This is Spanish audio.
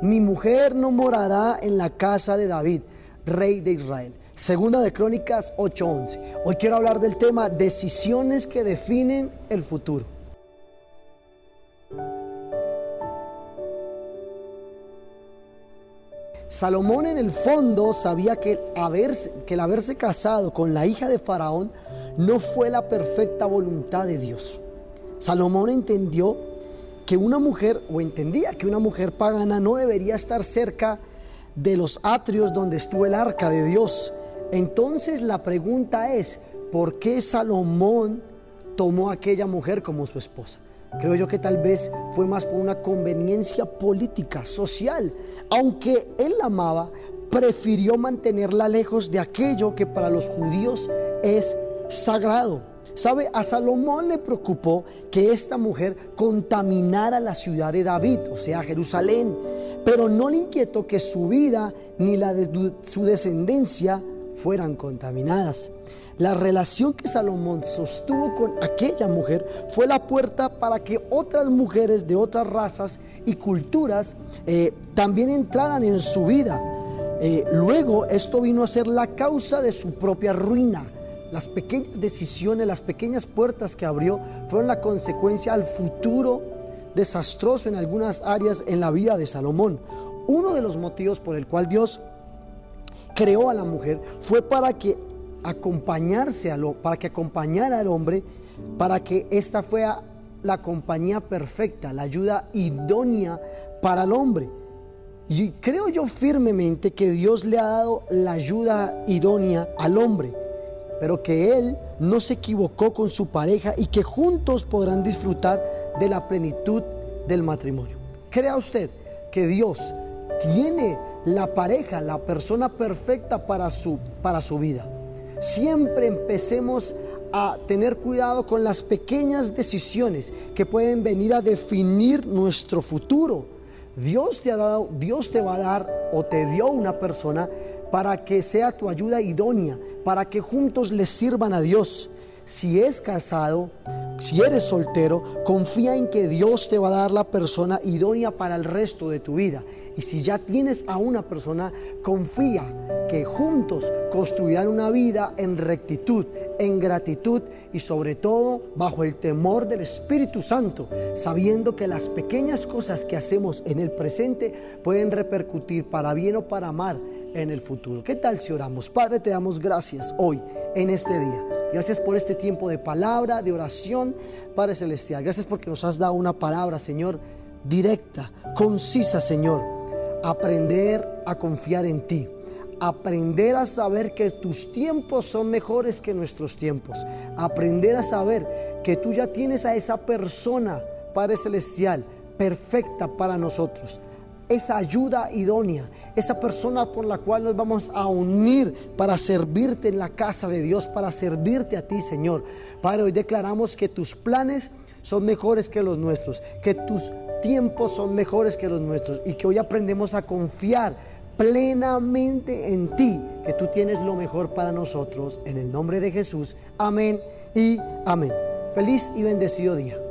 mi mujer no morará en la casa de David, rey de Israel. Segunda de Crónicas 8:11. Hoy quiero hablar del tema decisiones que definen el futuro. Salomón en el fondo sabía que, que el haberse casado con la hija de Faraón no fue la perfecta voluntad de Dios. Salomón entendió que una mujer, o entendía que una mujer pagana no debería estar cerca de los atrios donde estuvo el arca de Dios. Entonces la pregunta es, ¿por qué Salomón tomó a aquella mujer como su esposa? Creo yo que tal vez fue más por una conveniencia política, social. Aunque él la amaba, prefirió mantenerla lejos de aquello que para los judíos es sagrado. ¿Sabe? A Salomón le preocupó que esta mujer contaminara la ciudad de David, o sea, Jerusalén, pero no le inquietó que su vida ni la de su descendencia fueran contaminadas. La relación que Salomón sostuvo con aquella mujer fue la puerta para que otras mujeres de otras razas y culturas eh, también entraran en su vida. Eh, luego esto vino a ser la causa de su propia ruina las pequeñas decisiones, las pequeñas puertas que abrió fueron la consecuencia al futuro desastroso en algunas áreas en la vida de Salomón. Uno de los motivos por el cual Dios creó a la mujer fue para que acompañarse a para que acompañara al hombre, para que esta fuera la compañía perfecta, la ayuda idónea para el hombre. Y creo yo firmemente que Dios le ha dado la ayuda idónea al hombre pero que él no se equivocó con su pareja y que juntos podrán disfrutar de la plenitud del matrimonio. ¿Crea usted que Dios tiene la pareja, la persona perfecta para su, para su vida? Siempre empecemos a tener cuidado con las pequeñas decisiones que pueden venir a definir nuestro futuro. Dios te ha dado, Dios te va a dar o te dio una persona para que sea tu ayuda idónea, para que juntos le sirvan a Dios. Si es casado, si eres soltero, confía en que Dios te va a dar la persona idónea para el resto de tu vida. Y si ya tienes a una persona, confía que juntos construirán una vida en rectitud, en gratitud y sobre todo bajo el temor del Espíritu Santo, sabiendo que las pequeñas cosas que hacemos en el presente pueden repercutir para bien o para mal en el futuro. ¿Qué tal si oramos? Padre, te damos gracias hoy, en este día. Gracias por este tiempo de palabra, de oración, Padre Celestial. Gracias porque nos has dado una palabra, Señor, directa, concisa, Señor. Aprender a confiar en ti. Aprender a saber que tus tiempos son mejores que nuestros tiempos. Aprender a saber que tú ya tienes a esa persona, Padre Celestial, perfecta para nosotros esa ayuda idónea, esa persona por la cual nos vamos a unir para servirte en la casa de Dios, para servirte a ti, Señor. Padre, hoy declaramos que tus planes son mejores que los nuestros, que tus tiempos son mejores que los nuestros y que hoy aprendemos a confiar plenamente en ti, que tú tienes lo mejor para nosotros. En el nombre de Jesús, amén y amén. Feliz y bendecido día.